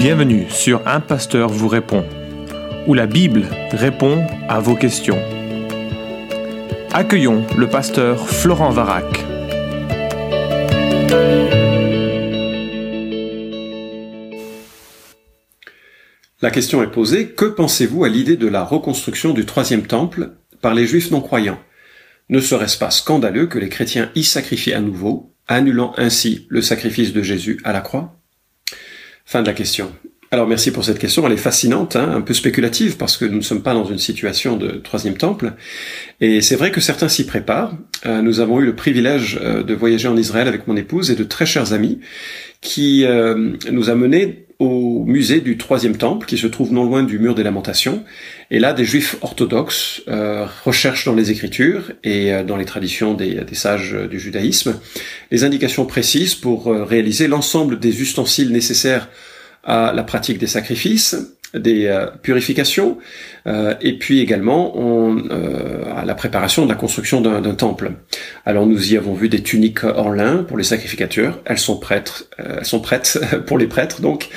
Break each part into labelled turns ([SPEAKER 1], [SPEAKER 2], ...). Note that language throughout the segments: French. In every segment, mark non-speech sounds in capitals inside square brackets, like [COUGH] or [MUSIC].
[SPEAKER 1] Bienvenue sur Un Pasteur vous répond, où la Bible répond à vos questions. Accueillons le pasteur Florent Varac.
[SPEAKER 2] La question est posée, que pensez-vous à l'idée de la reconstruction du troisième temple par les juifs non-croyants? Ne serait-ce pas scandaleux que les chrétiens y sacrifient à nouveau, annulant ainsi le sacrifice de Jésus à la croix? Fin de la question. Alors merci pour cette question, elle est fascinante, hein, un peu spéculative parce que nous ne sommes pas dans une situation de troisième temple. Et c'est vrai que certains s'y préparent. Euh, nous avons eu le privilège euh, de voyager en Israël avec mon épouse et de très chers amis qui euh, nous a menés au musée du troisième temple qui se trouve non loin du mur des lamentations. Et là, des juifs orthodoxes recherchent dans les écritures et dans les traditions des, sages du judaïsme les indications précises pour réaliser l'ensemble des ustensiles nécessaires à la pratique des sacrifices, des euh, purifications, euh, et puis également on, euh, à la préparation de la construction d'un temple. Alors nous y avons vu des tuniques en lin pour les sacrificateurs, elles sont prêtes, elles sont prêtes [LAUGHS] pour les prêtres. Donc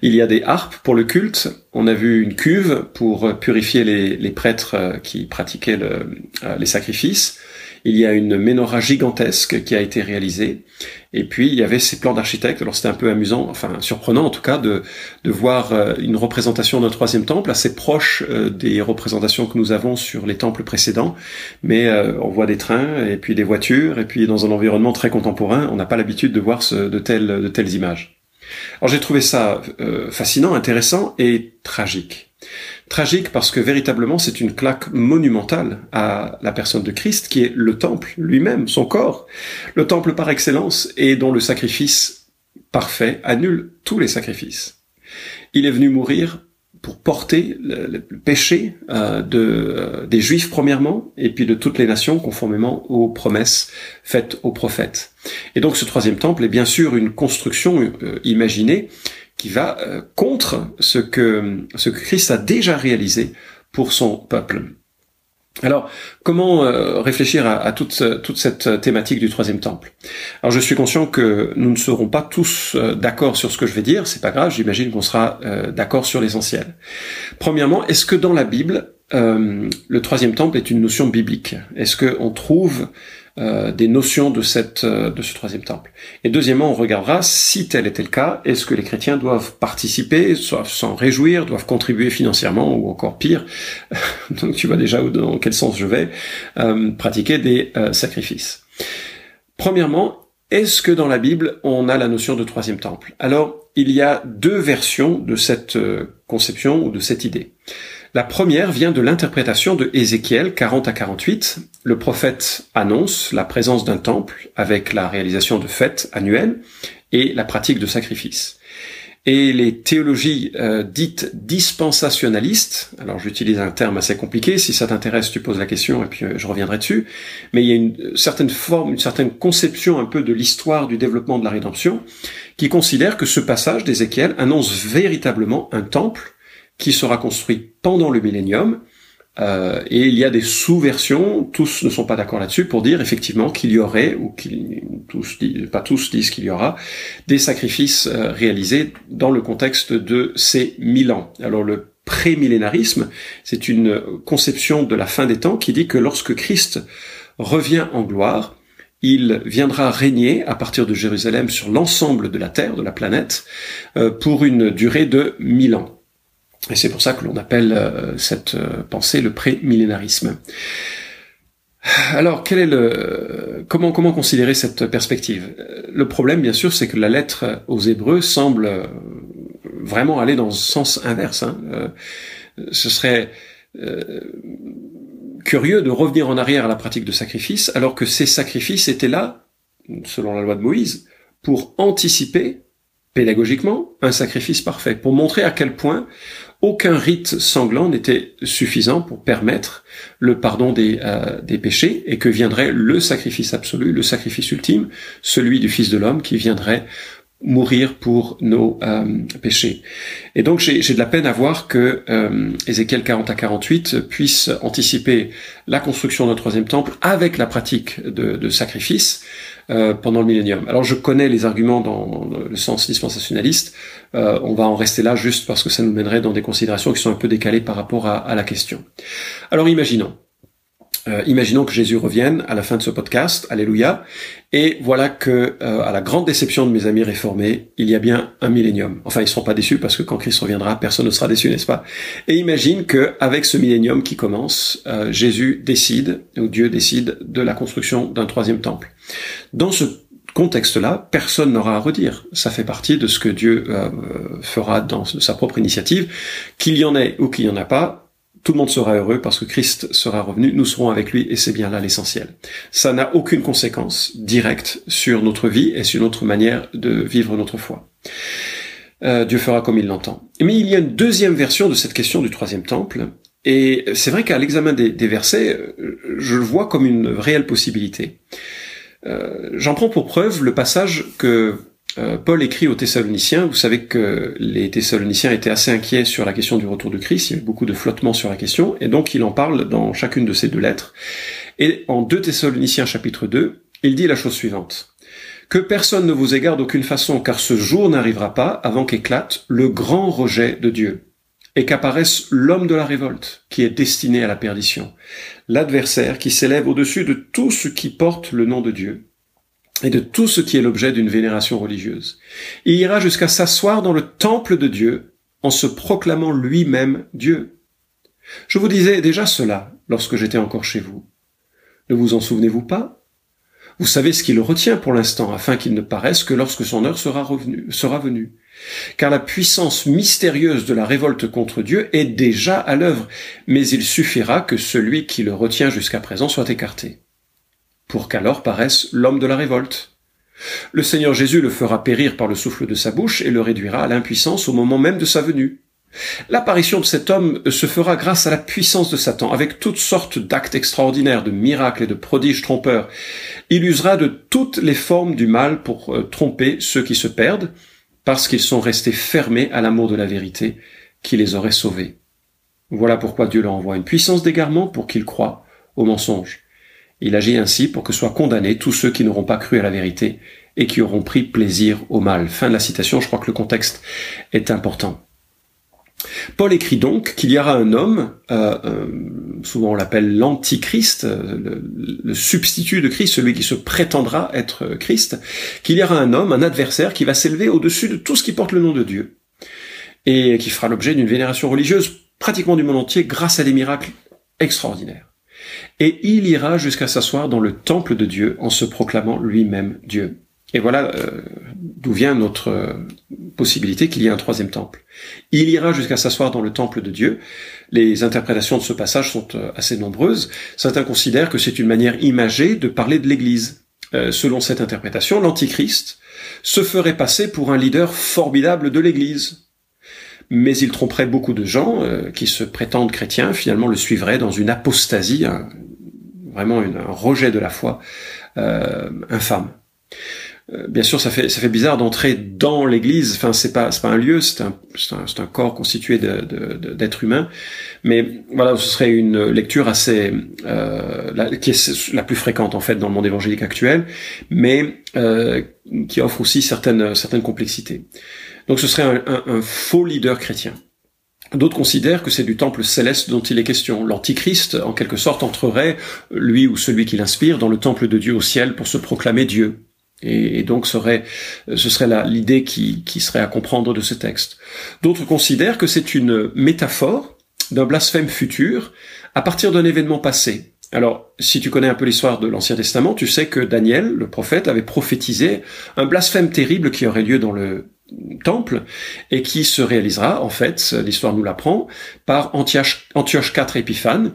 [SPEAKER 2] il y a des harpes pour le culte. On a vu une cuve pour purifier les, les prêtres qui pratiquaient le, les sacrifices. Il y a une menorah gigantesque qui a été réalisée. Et puis il y avait ces plans d'architectes. Alors c'était un peu amusant, enfin surprenant en tout cas, de, de voir euh, une représentation d'un troisième temple assez proche euh, des représentations que nous avons sur les temples précédents. Mais euh, on voit des trains et puis des voitures et puis dans un environnement très contemporain, on n'a pas l'habitude de voir de telles de telles images. Alors j'ai trouvé ça fascinant, intéressant et tragique. Tragique parce que véritablement c'est une claque monumentale à la personne de Christ qui est le temple lui-même, son corps, le temple par excellence et dont le sacrifice parfait annule tous les sacrifices. Il est venu mourir pour porter le, péché euh, euh, des Juifs premièrement, et puis de toutes les nations conformément aux promesses faites aux prophètes. Et donc ce troisième temple est bien sûr une construction euh, imaginée qui va euh, contre ce que, ce Christ a déjà réalisé pour son peuple. Alors, comment euh, réfléchir à, toute, toute cette thématique du troisième temple? Alors, je suis conscient que nous ne serons pas tous euh, d'accord sur ce que je vais dire. C'est pas grave. J'imagine qu'on sera d'accord sur l'essentiel. Premièrement, est-ce que dans la Bible, le troisième temple est une notion biblique? Est-ce qu'on trouve euh, des notions de cette euh, de ce troisième temple. Et deuxièmement, on regardera si tel était le cas, est-ce que les chrétiens doivent participer, doivent s'en réjouir, doivent contribuer financièrement ou encore pire, [LAUGHS] donc tu vois déjà dans quel sens je vais, euh, pratiquer des sacrifices. Premièrement, est-ce que dans la Bible, on a la notion de troisième temple? Alors, il y a deux versions de cette conception ou de cette idée. La première vient de l'interprétation de Ézéchiel 40 à 48. Le prophète annonce la présence d'un temple avec la réalisation de fêtes annuelles et la pratique de sacrifices. Et les théologies euh, dites dispensationalistes, alors j'utilise un terme assez compliqué, si ça t'intéresse tu poses la question et puis euh, je reviendrai dessus, mais il y a une certaine forme, une certaine conception un peu de l'histoire du développement de la rédemption qui considère que ce passage d'Ézéchiel annonce véritablement un temple qui sera construit pendant le millénium. Euh, et il y a des sous-versions, tous ne sont pas d'accord là-dessus, pour dire effectivement qu'il y aurait, ou qu'ils tous pas tous disent qu'il y aura, des sacrifices euh, réalisés dans le contexte de ces mille ans. Alors le prémillénarisme, c'est une conception de la fin des temps qui dit que lorsque Christ revient en gloire, il viendra régner à partir de Jérusalem sur l'ensemble de la Terre, de la planète, euh, pour une durée de mille ans. Et c'est pour ça que l'on appelle euh, cette euh, pensée le pré-millénarisme. Alors, quel est le comment comment considérer cette perspective? Le problème, bien sûr, c'est que la lettre aux Hébreux semble euh, vraiment aller dans le sens inverse. Hein. ce serait curieux de revenir en arrière à la pratique de sacrifice, alors que ces sacrifices étaient là, selon la loi de Moïse, pour anticiper pédagogiquement un sacrifice parfait, pour montrer à quel point aucun rite sanglant n'était suffisant pour permettre le pardon des, euh, des péchés et que viendrait le sacrifice absolu, le sacrifice ultime, celui du Fils de l'homme qui viendrait mourir pour nos euh, péchés. Et donc j'ai de la peine à voir que euh, Ézéchiel 40 à 48 puisse anticiper la construction d'un troisième temple avec la pratique de, de sacrifices, euh, pendant le millénium. Alors je connais les arguments dans le sens dispensationaliste, euh, on va en rester là juste parce que ça nous mènerait dans des considérations qui sont un peu décalées par rapport à, à la question. Alors imaginons, euh, imaginons que Jésus revienne à la fin de ce podcast, alléluia, et voilà que, euh, à la grande déception de mes amis réformés, il y a bien un millénium. Enfin, ils seront pas déçus parce que quand Christ reviendra, personne ne sera déçu, n'est-ce pas? Et imagine que avec ce millénium qui commence, euh, Jésus décide, ou Dieu décide, de la construction d'un troisième temple. Dans ce contexte-là, personne n'aura à redire. Ça fait partie de ce que Dieu fera dans sa propre initiative. Qu'il y en ait ou qu'il n'y en a pas, tout le monde sera heureux parce que Christ sera revenu, nous serons avec lui et c'est bien là l'essentiel. Ça n'a aucune conséquence directe sur notre vie et sur notre manière de vivre notre foi. Euh, Dieu fera comme il l'entend. Mais il y a une deuxième version de cette question du troisième temple, et c'est vrai qu'à l'examen des, versets, je le vois comme une réelle possibilité. Euh, j'en prends pour preuve le passage que Paul écrit aux Thessaloniciens, vous savez que les Thessaloniciens étaient assez inquiets sur la question du retour de Christ, il y avait beaucoup de flottement sur la question, et donc il en parle dans chacune de ces deux lettres. Et en 2 Thessaloniciens chapitre 2, il dit la chose suivante. Que personne ne vous égare d'aucune façon, car ce jour n'arrivera pas avant qu'éclate le grand rejet de Dieu, et qu'apparaisse l'homme de la révolte, qui est destiné à la perdition, l'adversaire qui s'élève au-dessus de tout ce qui porte le nom de Dieu, et de tout ce qui est l'objet d'une vénération religieuse. Il ira jusqu'à s'asseoir dans le temple de Dieu en se proclamant lui-même Dieu. Je vous disais déjà cela lorsque j'étais encore chez vous. Ne vous en souvenez-vous pas? Vous savez ce qui le retient pour l'instant, afin qu'il ne paraisse que lorsque son heure sera, sera venue. Car la puissance mystérieuse de la révolte contre Dieu est déjà à l'œuvre, mais il suffira que celui qui le retient jusqu'à présent soit écarté pour qu'alors paraisse l'homme de la révolte. Le Seigneur Jésus le fera périr par le souffle de sa bouche et le réduira à l'impuissance au moment même de sa venue. L'apparition de cet homme se fera grâce à la puissance de Satan, avec toutes sortes d'actes extraordinaires, de miracles et de prodiges trompeurs. Il usera de toutes les formes du mal pour euh, tromper ceux qui se perdent, parce qu'ils sont restés fermés à l'amour de la vérité qui les aurait sauvés. Voilà pourquoi Dieu leur envoie une puissance d'égarement pour qu'ils croient au mensonge. Il agit ainsi pour que soient condamnés tous ceux qui n'auront pas cru à la vérité et qui auront pris plaisir au mal. Fin de la citation, je crois que le contexte est important. Paul écrit donc qu'il y aura un homme, euh, euh, souvent on l'appelle l'antichrist, le, le, substitut de Christ, celui qui se prétendra être Christ, qu'il y aura un homme, un adversaire qui va s'élever au-dessus de tout ce qui porte le nom de Dieu et qui fera l'objet d'une vénération religieuse pratiquement du monde entier grâce à des miracles extraordinaires et il ira jusqu'à s'asseoir dans le temple de Dieu en se proclamant lui-même Dieu. Et voilà euh, d'où vient notre euh, possibilité qu'il y ait un troisième temple. Il ira jusqu'à s'asseoir dans le temple de Dieu. Les interprétations de ce passage sont euh, assez nombreuses. Certains considèrent que c'est une manière imagée de parler de l'Église. selon cette interprétation, l'Antichrist se ferait passer pour un leader formidable de l'Église. Mais il tromperait beaucoup de gens qui se prétendent chrétiens, finalement le suivraient dans une apostasie, vraiment un rejet de la foi euh, infâme. Euh, bien sûr, ça fait ça fait bizarre d'entrer dans l'Église. Enfin, c'est pas c'est pas un lieu, c'est un c'est un, un, corps constitué d'êtres humains. Mais voilà, ce serait une lecture assez euh, la, qui est la plus fréquente en fait dans le monde évangélique actuel, mais euh, qui offre aussi certaines certaines complexités. Donc, ce serait un, un, un faux leader chrétien. D'autres considèrent que c'est du temple céleste dont il est question. L'Antichrist, en quelque sorte, entrerait, lui ou celui qui l'inspire, dans le temple de Dieu au ciel pour se proclamer Dieu. Et, donc serait, ce serait l'idée qui serait à comprendre de ce texte. D'autres considèrent que c'est une métaphore d'un blasphème futur à partir d'un événement passé. Alors, si tu connais un peu l'histoire de l'Ancien Testament, tu sais que Daniel, le prophète, avait prophétisé un blasphème terrible qui aurait lieu dans le temple et qui se réalisera en fait, l'histoire nous l'apprend, par Antioche, Antioche IV Épiphane.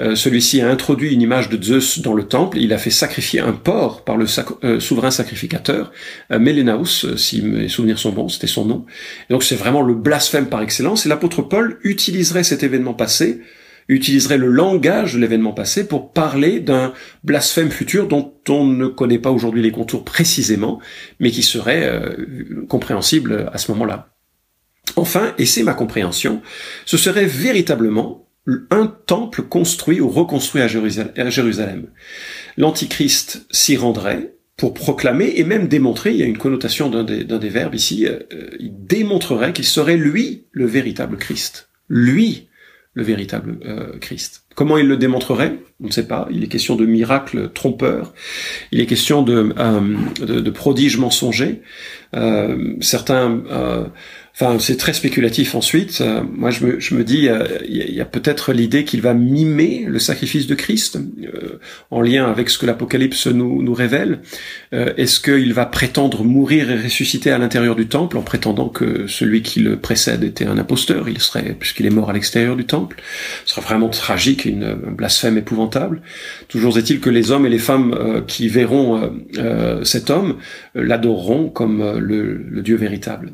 [SPEAKER 2] Euh, celui-ci a introduit une image de Zeus dans le temple, il a fait sacrifier un porc par le euh, souverain sacrificateur, euh, Mélénaus, si mes souvenirs sont bons, c'était son nom. donc c'est vraiment le blasphème par excellence, et l'apôtre Paul utiliserait cet événement passé utiliserait le langage de l'événement passé pour parler d'un blasphème futur dont on ne connaît pas aujourd'hui les contours précisément, mais qui serait euh, compréhensible à ce moment-là. Enfin, et c'est ma compréhension, ce serait véritablement un temple construit ou reconstruit à Jérusalem. L'Antichrist s'y rendrait pour proclamer et même démontrer, il y a une connotation d'un des, verbes ici, euh, il démontrerait qu'il serait lui le véritable Christ. Lui le véritable euh, Christ. Comment il le démontrerait? On ne sait pas. Il est question de miracles trompeurs. Il est question de, euh, de, de prodiges mensongers. Euh, certains Enfin, c'est très spéculatif ensuite. Euh, moi, je me, dis, euh, il y a, peut-être l'idée qu'il va mimer le sacrifice de Christ euh, en lien avec ce que l'Apocalypse nous, révèle. Est-ce qu'il va prétendre mourir et ressusciter à l'intérieur du temple en prétendant que celui qui le précède était un imposteur Il serait, puisqu'il est mort à l'extérieur du temple? Ce serait vraiment tragique, une, un blasphème épouvantable. Toujours est-il que les hommes et les femmes qui verront cet homme l'adoreront comme le Dieu véritable.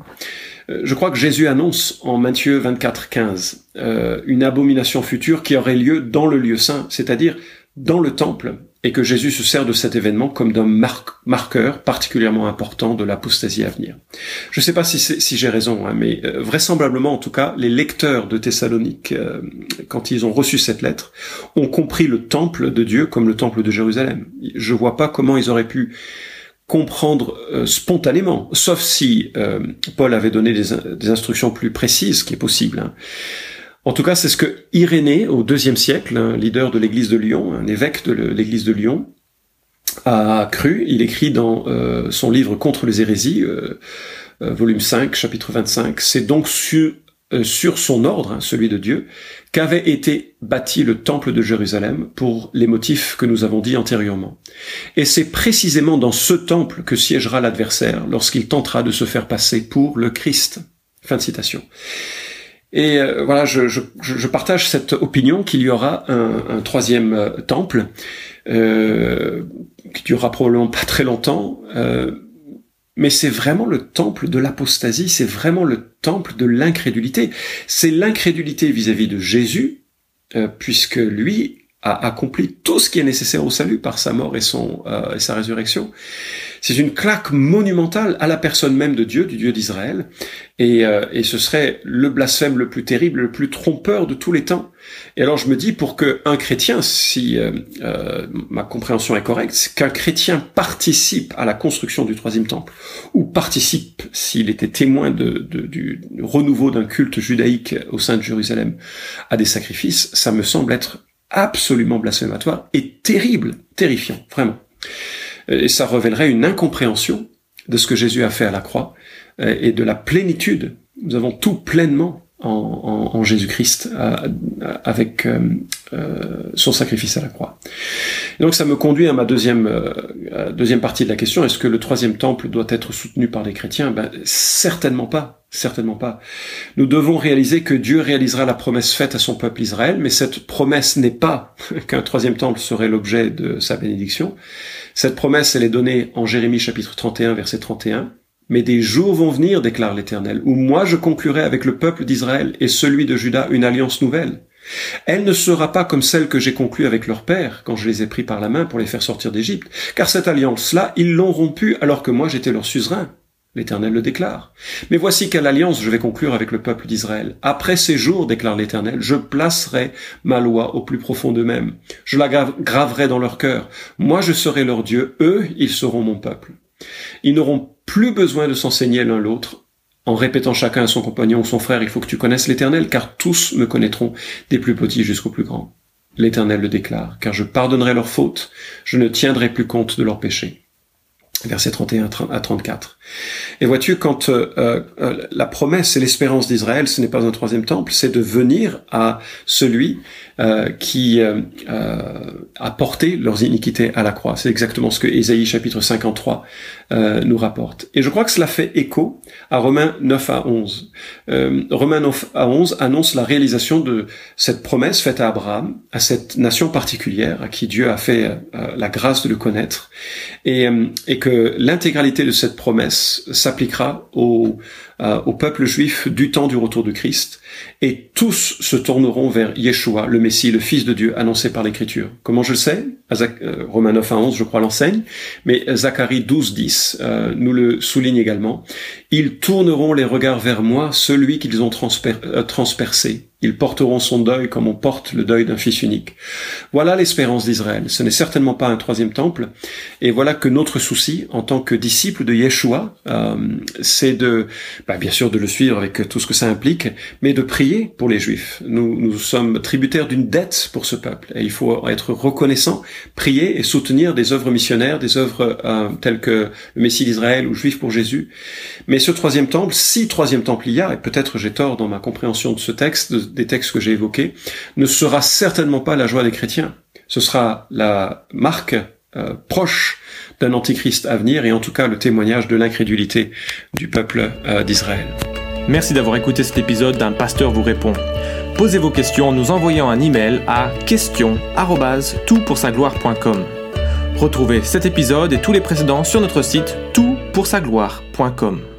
[SPEAKER 2] Euh, je crois que Jésus annonce en Matthieu 24, 15 euh, une abomination future qui aurait lieu dans le lieu saint, c'est-à-dire dans le temple, et que Jésus se sert de cet événement comme d'un marqueur particulièrement important de l'apostasie à venir. Je ne sais pas si, j'ai raison, hein, mais euh, vraisemblablement en tout cas, les lecteurs de Thessalonique, quand ils ont reçu cette lettre, ont compris le temple de Dieu comme le temple de Jérusalem. Je vois pas comment ils auraient pu comprendre euh, spontanément, sauf si euh, Paul avait donné des, instructions plus précises, ce qui est possible. Hein. En tout cas, c'est ce que Irénée, au deuxième siècle, un leader de l'église de Lyon, un évêque de l'église de Lyon, a cru. Il écrit dans euh, son livre Contre les hérésies, volume 5, chapitre 25, c'est donc sur sur son ordre, hein, celui de Dieu, qu'avait été bâti le temple de Jérusalem pour les motifs que nous avons dit antérieurement. Et c'est précisément dans ce temple que siégera l'adversaire lorsqu'il tentera de se faire passer pour le Christ. Fin de citation. Et euh, voilà, je, je, partage cette opinion qu'il y aura un, un troisième euh, temple euh, qui durera probablement pas très longtemps. Euh, mais c'est vraiment le temple de l'apostasie, c'est vraiment le temple de l'incrédulité. C'est l'incrédulité vis-à-vis de Jésus, euh, puisque lui accompli tout ce qui est nécessaire au salut par sa mort et, son, euh, et sa résurrection. C'est une claque monumentale à la personne même de Dieu, du Dieu d'Israël, et, euh, et, ce serait le blasphème le plus terrible, le plus trompeur de tous les temps. Et alors je me dis, pour qu'un chrétien, si euh, euh, ma compréhension est correcte, qu'un chrétien participe à la construction du troisième temple, ou participe, s'il était témoin de, de, du renouveau d'un culte judaïque au sein de Jérusalem, à des sacrifices, ça me semble être absolument blasphématoire et terrible, terrifiant, vraiment. Et ça révélerait une incompréhension de ce que Jésus a fait à la croix et de la plénitude. Nous avons tout pleinement en, en, Jésus-Christ euh, avec euh, euh, son sacrifice à la croix. donc ça me conduit à ma deuxième deuxième partie de la question est-ce que le troisième temple doit être soutenu par les chrétiens? Ben certainement pas, certainement pas. Nous devons réaliser que Dieu réalisera la promesse faite à son peuple Israël, mais cette promesse n'est pas [LAUGHS] qu'un troisième temple serait l'objet de sa bénédiction. Cette promesse elle est donnée en Jérémie chapitre 31 verset 31 mais des jours vont venir, déclare l'Éternel, où moi je conclurai avec le peuple d'Israël et celui de Juda une alliance nouvelle. Elle ne sera pas comme celle que j'ai conclue avec leur père quand je les ai pris par la main pour les faire sortir d'Égypte, car cette alliance-là, ils l'ont rompue alors que moi j'étais leur suzerain. L'Éternel le déclare. Mais voici quelle alliance je vais conclure avec le peuple d'Israël. Après ces jours, déclare l'Éternel, je placerai ma loi au plus profond d'eux-mêmes. Je la graverai dans leur cœur. Moi je serai leur Dieu, eux, ils seront mon peuple. Ils n'auront plus besoin de s'enseigner l'un l'autre en répétant chacun à son compagnon ou son frère, il faut que tu connaisses l'Éternel, car tous me connaîtront, des plus petits jusqu'aux plus grands. L'Éternel le déclare, car je pardonnerai leurs fautes, je ne tiendrai plus compte de leurs péchés. Verset 31 à 34. Et vois-tu, quand euh, euh, la promesse et l'espérance d'Israël, ce n'est pas un troisième temple, c'est de venir à celui euh, qui euh, euh, a porté leurs iniquités à la croix. C'est exactement ce que Ésaïe chapitre 53 nous rapporte. Et je crois que cela fait écho à Romains 9 à 11. Romains 9 à 11 annonce la réalisation de cette promesse faite à Abraham, à cette nation particulière à qui Dieu a fait la grâce de le connaître, et, et que l'intégralité de cette promesse s'appliquera au, au peuple juif du temps du retour de Christ et tous se tourneront vers Yeshua, le Messie, le Fils de Dieu, annoncé par l'Écriture. Comment je le sais? Euh, Romains 9 à 11, je crois, l'enseigne, mais Zacharie 12, 10 euh, nous le souligne également. Ils tourneront les regards vers moi, celui qu'ils ont euh, transpercé. Ils porteront son deuil comme on porte le deuil d'un fils unique. Voilà l'espérance d'Israël. Ce n'est certainement pas un troisième temple. Et voilà que notre souci, en tant que disciples de Yeshua, euh, c'est de, bah, bien sûr, de le suivre avec tout ce que ça implique, mais de prier pour les Juifs. Nous, nous sommes tributaires d'une dette pour ce peuple. Et il faut être reconnaissant, prier et soutenir des œuvres missionnaires, des œuvres euh, telles que le Messie d'Israël ou Juif pour Jésus. Mais ce troisième temple, si troisième temple il y a, et peut-être j'ai tort dans ma compréhension de ce texte, des textes que j'ai évoqués, ne sera certainement pas la joie des chrétiens. Ce sera la marque euh, proche d'un antichrist à venir et en tout cas le témoignage de l'incrédulité du peuple euh, d'Israël.
[SPEAKER 1] Merci d'avoir écouté cet épisode d'un pasteur vous répond. Posez vos questions en nous envoyant un email à question@toutpoursagloire.com. Retrouvez cet épisode et tous les précédents sur notre site toutpoursagloire.com.